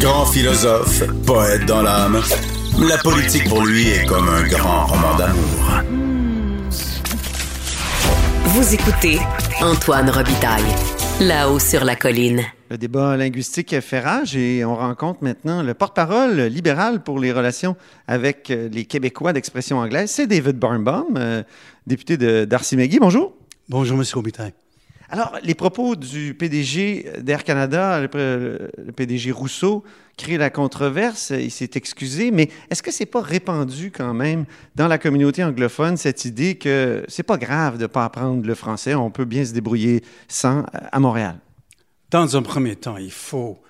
Grand philosophe, poète dans l'âme, la politique pour lui est comme un grand roman d'amour. Vous écoutez Antoine Robitaille, là-haut sur la colline. Le débat linguistique fait rage et on rencontre maintenant le porte-parole libéral pour les relations avec euh, les Québécois d'expression anglaise. C'est David Barnbaum, euh, député de Darcy-McGee. Bonjour. Bonjour, M. Robitaille. Alors, les propos du PDG d'Air Canada, le, PDG Rousseau, créent la controverse. Il s'est excusé, mais est-ce que c'est pas répandu quand même dans la communauté anglophone cette idée que c'est pas grave de pas apprendre le français, on peut bien se débrouiller sans à Montréal? Dans un premier temps, il faut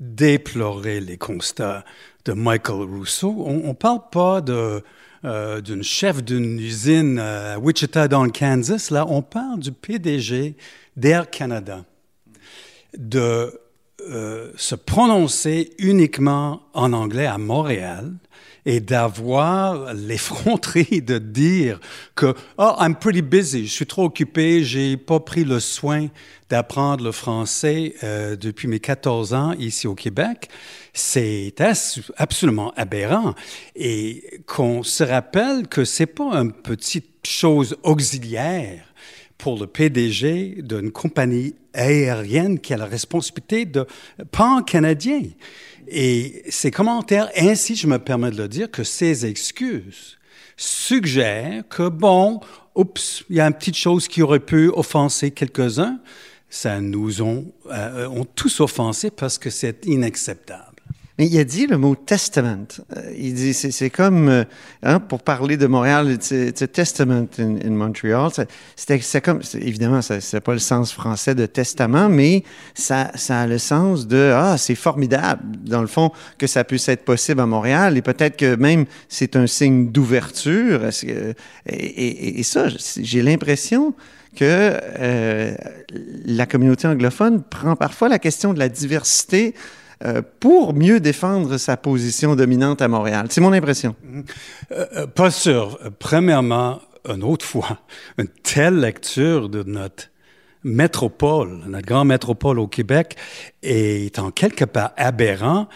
déplorer les constats de Michael Rousseau. On ne parle pas de euh, d'une chef d'une usine à Wichita dans le Kansas. Là, on parle du PDG d'Air Canada de euh, se prononcer uniquement en anglais à Montréal et d'avoir l'effronterie de dire que oh I'm pretty busy, je suis trop occupé, j'ai pas pris le soin d'apprendre le français euh, depuis mes 14 ans ici au Québec, c'est absolument aberrant et qu'on se rappelle que c'est pas une petite chose auxiliaire pour le PDG d'une compagnie aérienne qui a la responsabilité de pan-canadien. Et ces commentaires, ainsi je me permets de le dire, que ces excuses suggèrent que, bon, oups, il y a une petite chose qui aurait pu offenser quelques-uns. Ça nous ont, euh, ont tous offensés parce que c'est inacceptable. Mais il a dit le mot testament. Euh, il dit, c'est comme, euh, hein, pour parler de Montréal, c'est a testament in, in Montreal. C'est comme, évidemment, c'est pas le sens français de testament, mais ça, ça a le sens de, ah, c'est formidable, dans le fond, que ça puisse être possible à Montréal. Et peut-être que même c'est un signe d'ouverture. Et, et, et, ça, j'ai l'impression que euh, la communauté anglophone prend parfois la question de la diversité euh, pour mieux défendre sa position dominante à Montréal. C'est mon impression. Euh, euh, pas sûr. Premièrement, une autre fois, une telle lecture de notre métropole, notre grande métropole au Québec, est en quelque part aberrant,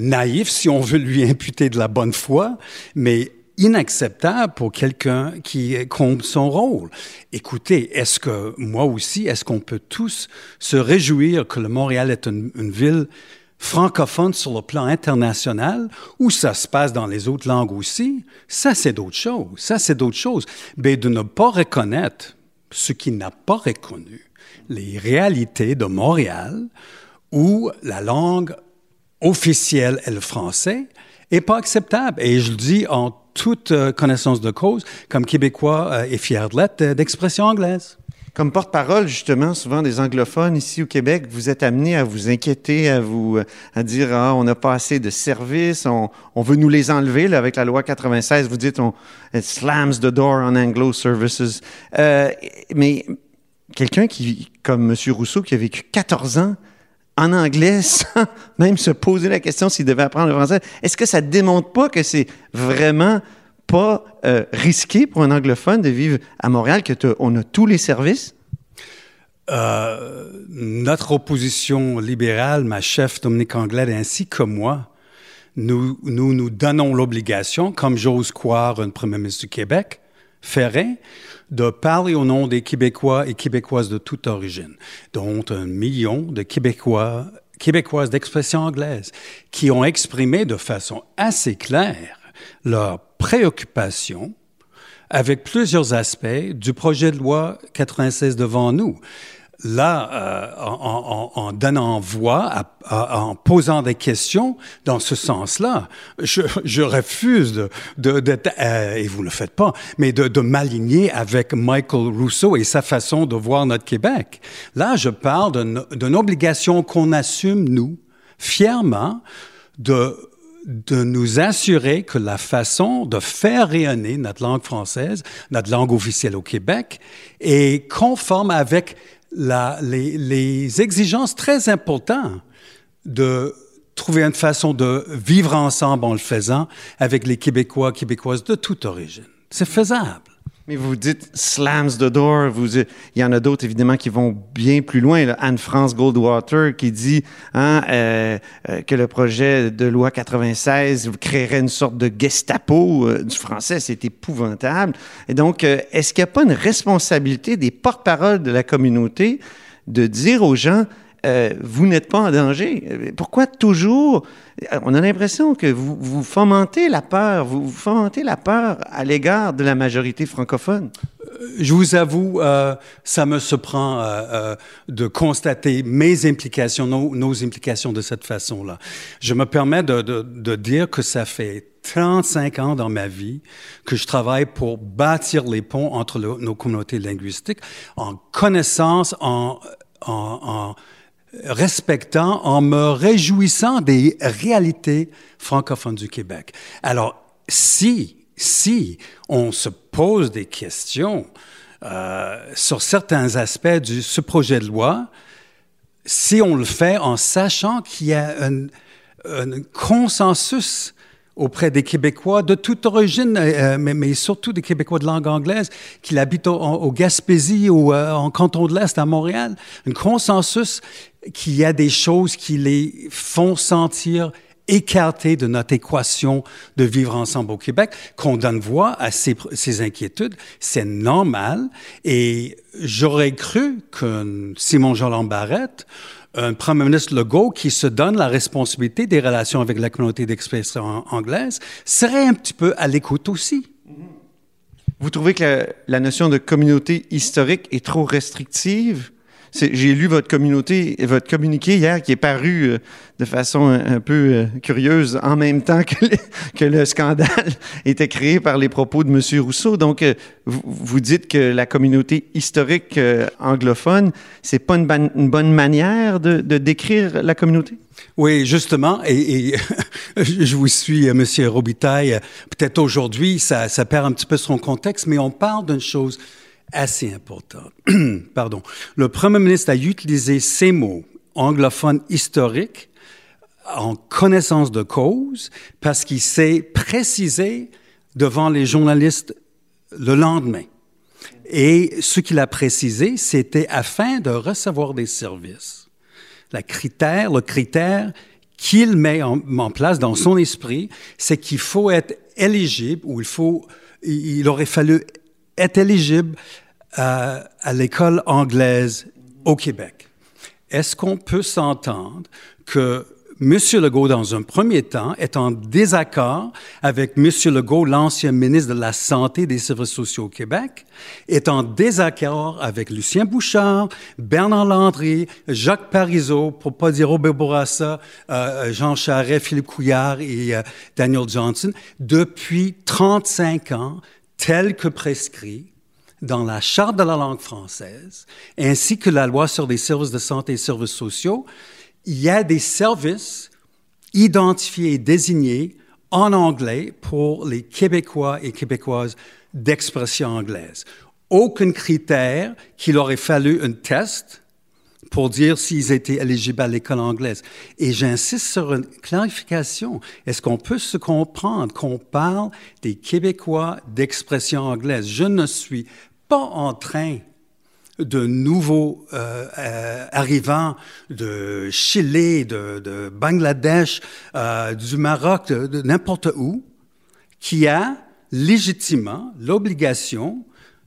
naïf si on veut lui imputer de la bonne foi, mais inacceptable pour quelqu'un qui compte son rôle. Écoutez, est-ce que moi aussi, est-ce qu'on peut tous se réjouir que le Montréal est une ville francophone sur le plan international, ou ça se passe dans les autres langues aussi, ça c'est d'autres choses. Ça c'est d'autres choses. Mais de ne pas reconnaître ce qui n'a pas reconnu les réalités de Montréal, où la langue officielle est le français, est pas acceptable. Et je le dis en toute euh, connaissance de cause, comme Québécois euh, et fier de l'être, euh, d'expression anglaise. Comme porte-parole, justement, souvent des anglophones ici au Québec, vous êtes amené à vous inquiéter, à vous à dire ah, on n'a pas assez de services, on, on, veut nous les enlever. Là, avec la loi 96, vous dites on slams the door on Anglo services. Euh, mais quelqu'un qui, comme M. Rousseau, qui a vécu 14 ans en anglais sans même se poser la question s'il devait apprendre le français, est-ce que ça démontre pas que c'est vraiment pas euh, risqué pour un anglophone de vivre à Montréal, que on a tous les services? Euh, notre opposition libérale, ma chef Dominique Anglade ainsi que moi, nous nous, donnons l'obligation, comme j'ose croire un premier ministre du Québec ferait, de parler au nom des Québécois et Québécoises de toute origine, dont un million de Québécois, Québécoises d'expression anglaise, qui ont exprimé de façon assez claire leur préoccupation avec plusieurs aspects du projet de loi 96 devant nous. Là, euh, en, donnant voix, en posant des questions dans ce sens-là, je, refuse de euh, et vous ne le faites pas, mais de, de m'aligner avec Michael Rousseau et sa façon de voir notre Québec. Là, je parle d'une obligation qu'on assume, nous, fièrement, de de nous assurer que la façon de faire rayonner notre langue française, notre langue officielle au Québec, est conforme avec les, exigences très importantes de trouver une façon de vivre ensemble en le faisant avec les Québécois, Québécoises de toute origine. C'est faisable. Mais vous dites slams the door. Il y en a d'autres, évidemment, qui vont bien plus loin. Anne-France Goldwater qui dit hein, euh, euh, que le projet de loi 96 créerait une sorte de Gestapo euh, du français. C'est épouvantable. Et donc, est-ce qu'il n'y a pas une responsabilité des porte-paroles de la communauté de dire aux gens, vous n'êtes pas en danger. Pourquoi toujours on a l'impression que vous, vous, fomentez la peur, vous, fomentez la peur à l'égard de la majorité francophone? Euh, je vous avoue, euh, ça me surprend euh, euh, de constater mes implications, nos, implications de cette façon-là. Je me permets de, dire que ça fait 35 ans dans ma vie que je travaille pour bâtir les ponts entre nos communautés linguistiques en connaissance, en respectant, en me réjouissant des réalités francophones du Québec. Alors, si, si on se pose des questions euh, sur certains aspects de ce projet de loi, si on le fait en sachant qu'il y a un, un consensus auprès des Québécois de toute origine, euh, mais, mais, surtout des Québécois de langue anglaise qui habitent au, Gaspésie ou euh, en canton de l'Est à Montréal. Un consensus qu'il y a des choses qui les font sentir écartés de notre équation de vivre ensemble au Québec, qu'on donne voix à ces, inquiétudes. C'est normal. Et j'aurais cru que Simon Joland Barrette, un premier ministre Legault qui se donne la responsabilité des relations avec la communauté d'expression anglaise, serait un petit peu à l'écoute aussi. Vous trouvez que la, la notion de communauté historique est trop restrictive? J'ai lu votre communauté, votre communiqué hier qui est paru euh, de façon un, peu euh, curieuse en même temps que le, scandale était créé par les propos de M. Rousseau. Donc, euh, vous, dites que la communauté historique anglophone, c'est pas une, bonne manière de, décrire la communauté? Oui, justement, et, je vous suis, M. Robitaille. Peut-être aujourd'hui, ça, ça perd un petit peu son contexte, mais on parle d'une chose assez important. Pardon. Le Premier ministre a utilisé ces mots anglophones historiques en connaissance de cause parce qu'il s'est précisé devant les journalistes le lendemain. Et ce qu'il a précisé, c'était afin de recevoir des services. Le critère qu'il met en, en, place dans son esprit, c'est qu'il faut être éligible ou il faut, il aurait fallu être éligible à, à l'école anglaise au Québec. Est-ce qu'on peut s'entendre que M. Legault, dans un premier temps, est en désaccord avec M. Legault, l'ancien ministre de la Santé et des Services sociaux au Québec, est en désaccord avec Lucien Bouchard, Bernard Landry, Jacques Parizeau, pour pas dire Robert Bourassa, euh, Jean Charest, Philippe Couillard et euh, Daniel Johnson, depuis 35 ans, tel que prescrit dans la Charte de la langue française, ainsi que la loi sur les services de santé et services sociaux, il y a des services identifiés et désignés en anglais pour les Québécois et Québécoises d'expression anglaise. Aucun critère qu'il aurait fallu un test pour dire s'ils étaient éligibles à l'école anglaise. Et j'insiste sur une clarification. Est-ce qu'on peut se comprendre qu'on parle des Québécois d'expression anglaise? Je ne suis pas en train de nouveaux euh, euh, arrivants de Chili, de, de Bangladesh, euh, du Maroc, de n'importe où, qui a légitimement l'obligation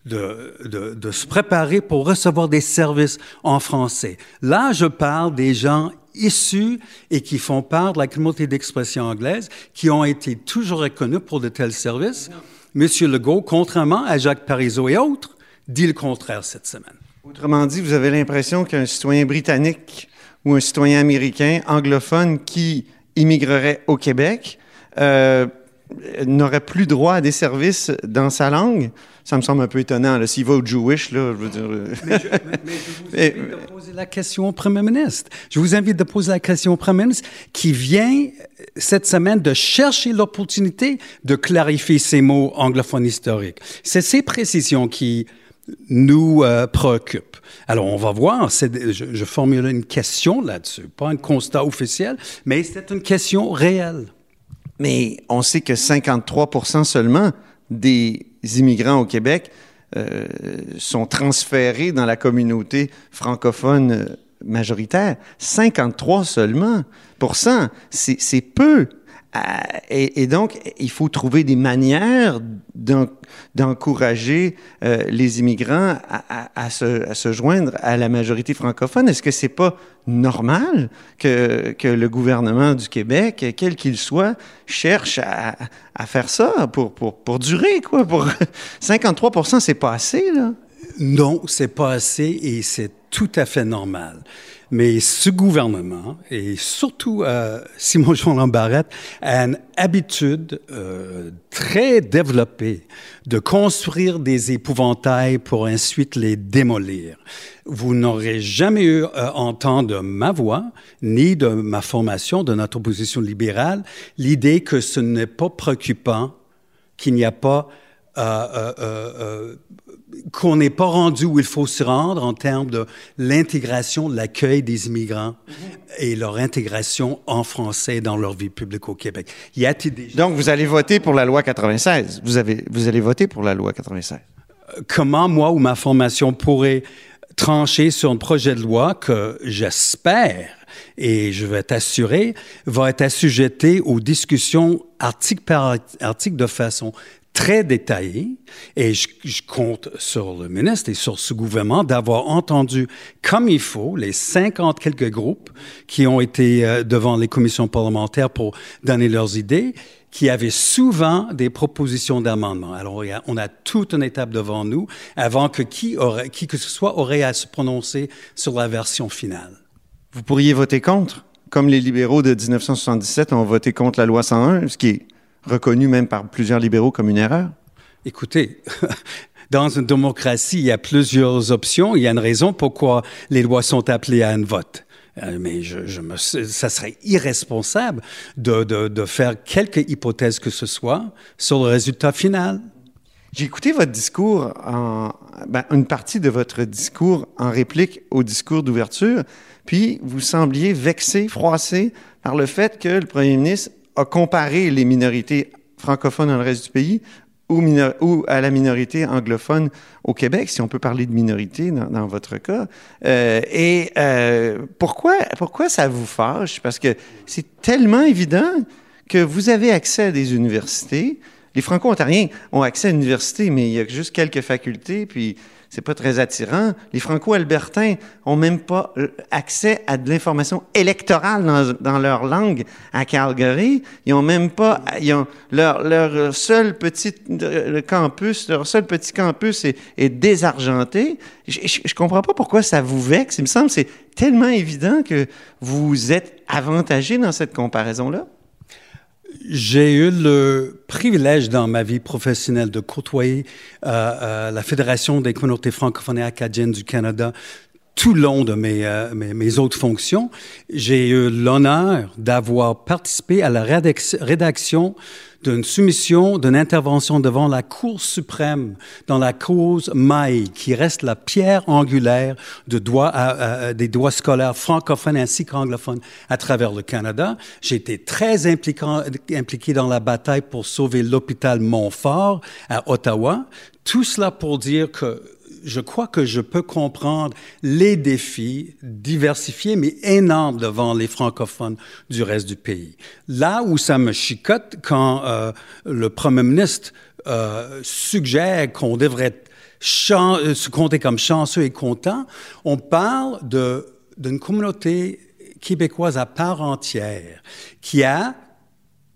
de, se préparer pour recevoir des services en français. Là, je parle des gens issus et qui font part de la communauté d'expression anglaise, qui ont été toujours reconnus pour de tels services. Monsieur Legault, contrairement à Jacques Parizeau et autres, dit le contraire cette semaine. Autrement dit, vous avez l'impression qu'un citoyen britannique ou un citoyen américain anglophone qui immigrerait au Québec euh, n'aurait plus droit à des services dans sa langue? Ça me semble un peu étonnant. S'il va au Jewish, là, je veux dire... Euh, mais je, mais je vous invite de poser la question au Premier ministre. Je vous invite de poser la question au Premier ministre qui vient cette semaine de chercher l'opportunité de clarifier ces mots anglophones historiques. C'est ces précisions qui nous euh, préoccupent. Alors, on va voir. Je, je formule une question là-dessus, pas un constat officiel, mais c'est une question réelle. Mais on sait que 53% seulement des immigrants au Québec euh, sont transférés dans la communauté francophone euh, majoritaire. 53 seulement c'est peu. Euh, et, donc, il faut trouver des manières d'encourager euh, les immigrants à, se, joindre à la majorité francophone. Est-ce que c'est pas normal que, que, le gouvernement du Québec, quel qu'il soit, cherche à, faire ça pour, pour, pour durer, quoi? Pour 53 c'est pas assez, là? Non, c'est pas assez et c'est tout à fait normal. Mais ce gouvernement, et surtout euh, Simon Jean Lambarette, a une habitude euh, très développée de construire des épouvantails pour ensuite les démolir. Vous n'aurez jamais eu euh, entendre de ma voix, ni de ma formation, de notre opposition libérale, l'idée que ce n'est pas préoccupant, qu'il n'y a pas euh, qu'on n'est pas rendu où il faut se rendre en termes de l'intégration, l'accueil des immigrants et leur intégration en français dans leur vie publique au Québec. Y a Donc, vous allez voter pour la loi 96. Vous, avez, vous allez voter pour la loi 96. Comment, moi ou ma formation pourrait trancher sur un projet de loi que j'espère et je vais t'assurer, va être assujetté aux discussions article par article de façon très détaillé et je, compte sur le ministre et sur ce gouvernement d'avoir entendu comme il faut les 50 quelques groupes qui ont été euh, devant les commissions parlementaires pour donner leurs idées qui avaient souvent des propositions d'amendement. Alors, on a toute une étape devant nous avant que qui que ce soit aurait à se prononcer sur la version finale. Vous pourriez voter contre, comme les libéraux de 1977 ont voté contre la loi 101, ce qui est reconnu même par plusieurs libéraux comme une erreur? Écoutez, dans une démocratie, il y a plusieurs options. Il y a une raison pourquoi les lois sont appelées à un vote. Euh, mais je, je me, ça serait irresponsable de, de, de, faire quelque hypothèse que ce soit sur le résultat final. J'ai écouté votre discours, en, ben, une partie de votre discours en réplique au discours d'ouverture, puis vous sembliez vexé, froissé par le fait que le premier ministre a comparé les minorités francophones dans le reste du pays ou, à la minorité anglophone au Québec, si on peut parler de minorité dans, dans votre cas. Euh, et euh, pourquoi, pourquoi ça vous fâche? Parce que c'est tellement évident que vous avez accès à des universités. Les Franco-Ontariens ont accès à l'université, mais il y a juste quelques facultés, puis c'est pas très attirant. Les Franco-Albertains ont même pas euh, accès à de l'information électorale dans, leur langue à Calgary. Ils ont même pas, ils ont leur, seul petit le campus, leur seul petit campus est, désargenté. Je, je, je, comprends pas pourquoi ça vous vexe. Il me semble que c'est tellement évident que vous êtes avantagé dans cette comparaison-là. J'ai eu le privilège dans ma vie professionnelle de côtoyer euh, euh, la Fédération des communautés francophones et acadiennes du Canada tout le long de mes, euh, mes, autres fonctions. J'ai eu l'honneur d'avoir participé à la rédaction d'une soumission, d'une intervention devant la Cour suprême dans la cause Maï, qui reste la pierre angulaire de droit à, à, des droits scolaires francophones ainsi qu'anglophones à travers le Canada. J'ai été très impliquant, impliqué dans la bataille pour sauver l'hôpital Montfort à Ottawa. Tout cela pour dire que je crois que je peux comprendre les défis diversifiés mais énormes devant les francophones du reste du pays. Là où ça me chicote quand euh, le premier ministre euh, suggère qu'on devrait euh, se compter comme chanceux et content, on parle d'une communauté québécoise à part entière qui a,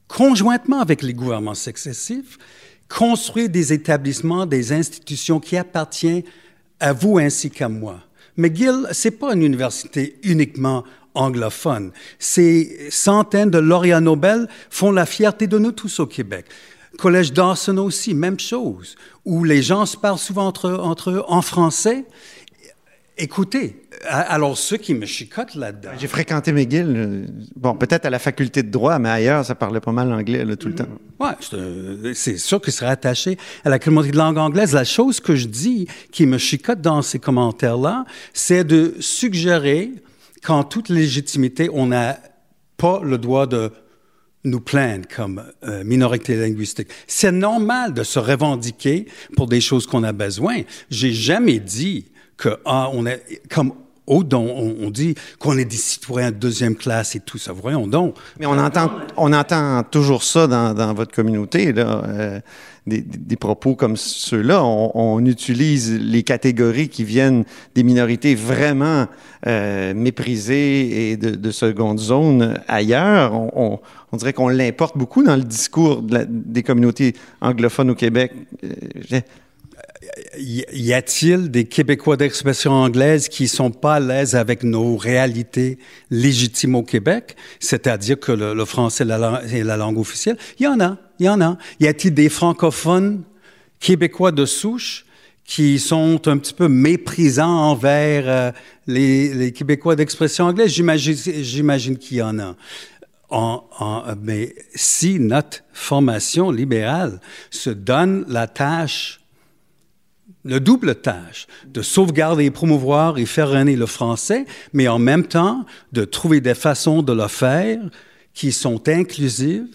conjointement avec les gouvernements successifs, construire des établissements, des institutions qui appartiennent à vous ainsi qu'à moi. McGill, c'est pas une université uniquement anglophone. Ces centaines de lauréats Nobel font la fierté de nous tous au Québec. Collège Dawson aussi, même chose, où les gens se parlent souvent entre, entre eux en français Écoutez, alors ceux qui me chicotent là-dedans. J'ai fréquenté McGill. Bon, peut-être à la faculté de droit, mais ailleurs, ça parlait pas mal l'anglais tout le temps. Oui, c'est sûr qu'il serait attaché à la communauté de langue anglaise. La chose que je dis qui me chicote dans ces commentaires-là, c'est de suggérer qu'en toute légitimité, on n'a pas le droit de nous plaignent comme euh, minorité linguistique. C'est normal de se revendiquer pour des choses qu'on a besoin. J'ai jamais dit que ah, on est comme on, on dit qu'on est des citoyens de deuxième classe et tout ça. Voyons donc. Mais on entend, on entend toujours ça dans, votre communauté, là. Euh, des, propos comme ceux-là. On, utilise les catégories qui viennent des minorités vraiment euh, méprisées et de, de, seconde zone ailleurs. On, dirait qu'on l'importe beaucoup dans le discours des communautés anglophones au Québec. Euh, y a-t-il des Québécois d'expression anglaise qui sont pas à l'aise avec nos réalités légitimes au Québec, c'est-à-dire que le, français est la, langue officielle? Il y en a, il y en a. Y a-t-il des francophones québécois de souche qui sont un petit peu méprisants envers euh, les, Québécois d'expression anglaise? J'imagine, j'imagine qu'il y en a. Mais si notre formation libérale se donne la tâche le double tâche de sauvegarder et promouvoir et faire régner le français, mais en même temps de trouver des façons de le faire qui sont inclusives,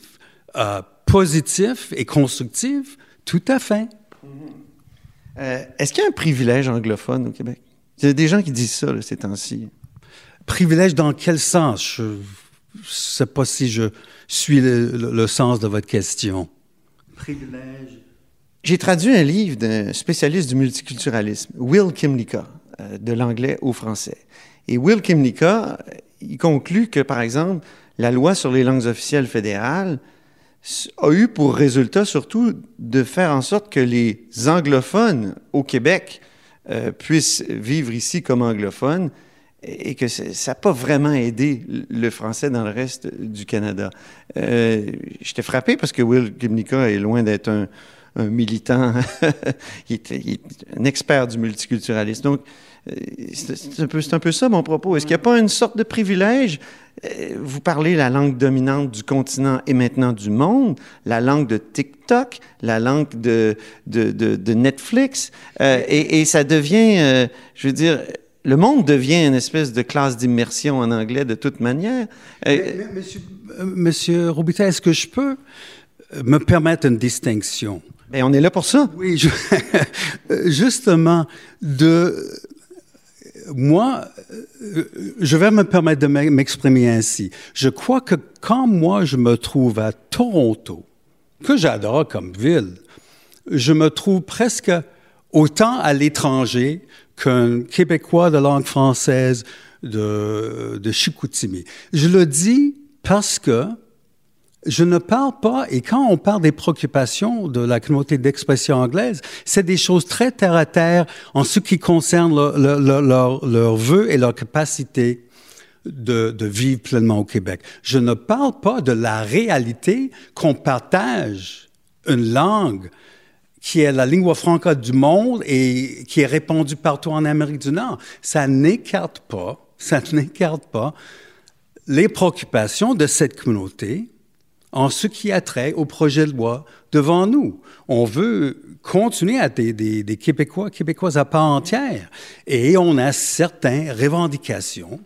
euh, positives et constructives. Tout à fait. Euh, Est-ce qu'il y a un privilège anglophone au Québec? Il y a des gens qui disent ça là, ces temps-ci. Privilège dans quel sens? Je ne sais pas si je suis le, le, le sens de votre question. Privilège j'ai traduit un livre d'un spécialiste du multiculturalisme, Will Kimlicka, euh, de l'anglais au français. Et Will Kimlicka, euh, il conclut que, par exemple, la loi sur les langues officielles fédérales a eu pour résultat surtout de faire en sorte que les anglophones au Québec euh, puissent vivre ici comme anglophones et que ça n'a pas vraiment aidé le français dans le reste du Canada. Euh, J'étais frappé parce que Will Kimlicka est loin d'être un, un militant, un expert du multiculturalisme. Donc, euh, c'est un, peu, ça mon propos. Est-ce qu'il n'y a pas une sorte de privilège? Euh, vous parlez la langue dominante du continent et maintenant du monde, la langue de TikTok, la langue de, Netflix, euh, et, ça devient, je veux dire, le monde devient une espèce de classe d'immersion en anglais de toute manière. Monsieur, monsieur est-ce que je peux me permettre une distinction? Ben, on est là pour ça. Oui, justement, de moi, je vais me permettre de m'exprimer ainsi. Je crois que quand moi je me trouve à Toronto, que j'adore comme ville, je me trouve presque autant à l'étranger qu'un Québécois de langue française de, de Chicoutimi. Je le dis parce que je ne parle pas, et quand on parle des préoccupations de la communauté d'expression anglaise, c'est des choses très terre à terre en ce qui concerne leurs leur, leur, et leur capacité de, de, vivre pleinement au Québec. Je ne parle pas de la réalité qu'on partage une langue qui est la lingua franca du monde et qui est répandue partout en Amérique du Nord. Ça n'écarte pas, ça n'écarte pas les préoccupations de cette communauté en ce qui a trait au projet de loi devant nous. On veut continuer à être des, des, Québécois, Québécoises à part entière. Et on a certaines revendications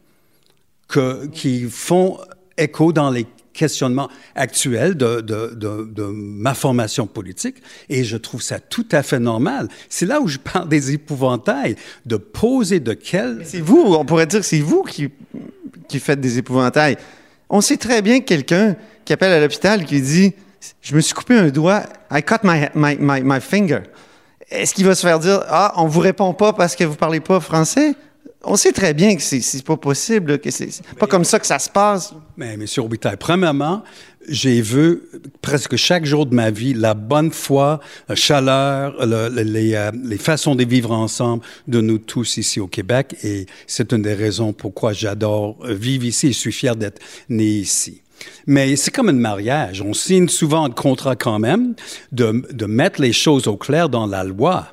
qui font écho dans les questionnements actuels de, ma formation politique et je trouve ça tout à fait normal. C'est là où je parle des épouvantails, de poser de quel... C'est vous, on pourrait dire que c'est vous qui, qui faites des épouvantails. On sait très bien que quelqu'un qui appelle à l'hôpital qui dit Je me suis coupé un doigt, I cut my, my, my, finger. Est-ce qu'il va se faire dire Ah, on vous répond pas parce que vous parlez pas français? On sait très bien que c'est pas possible, que c'est pas comme ça que ça se passe. Mais, Monsieur Robitaille, premièrement, j'ai vu presque chaque jour de ma vie la bonne foi, la chaleur, le, les, euh, les, façons de vivre ensemble de nous tous ici au Québec. Et c'est une des raisons pourquoi j'adore vivre ici. Je suis fier d'être né ici. Mais c'est comme un mariage. On signe souvent un contrat quand même de, de mettre les choses au clair dans la loi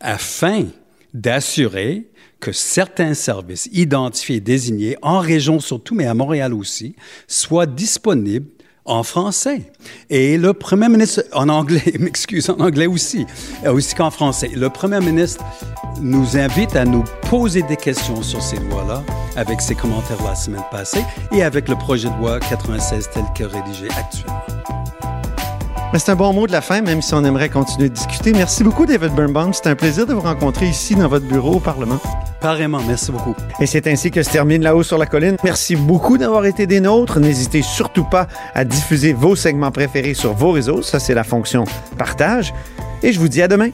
afin d'assurer que certains services identifiés et désignés en région surtout, mais à Montréal aussi, soient disponibles en français. Et le premier ministre, en anglais, m'excuse, en anglais aussi, aussi qu'en français. Le premier ministre nous invite à nous poser des questions sur ces lois-là, avec ses commentaires la semaine passée et avec le projet de loi 96 tel que rédigé actuellement. C'est un bon mot de la fin, même si on aimerait continuer de discuter. Merci beaucoup, David Birnbaum. C'est un plaisir de vous rencontrer ici dans votre bureau au Parlement. Pareillement, merci beaucoup. Et c'est ainsi que se termine La haut sur la colline. Merci beaucoup d'avoir été des nôtres. N'hésitez surtout pas à diffuser vos segments préférés sur vos réseaux. Ça, c'est la fonction partage. Et je vous dis à demain.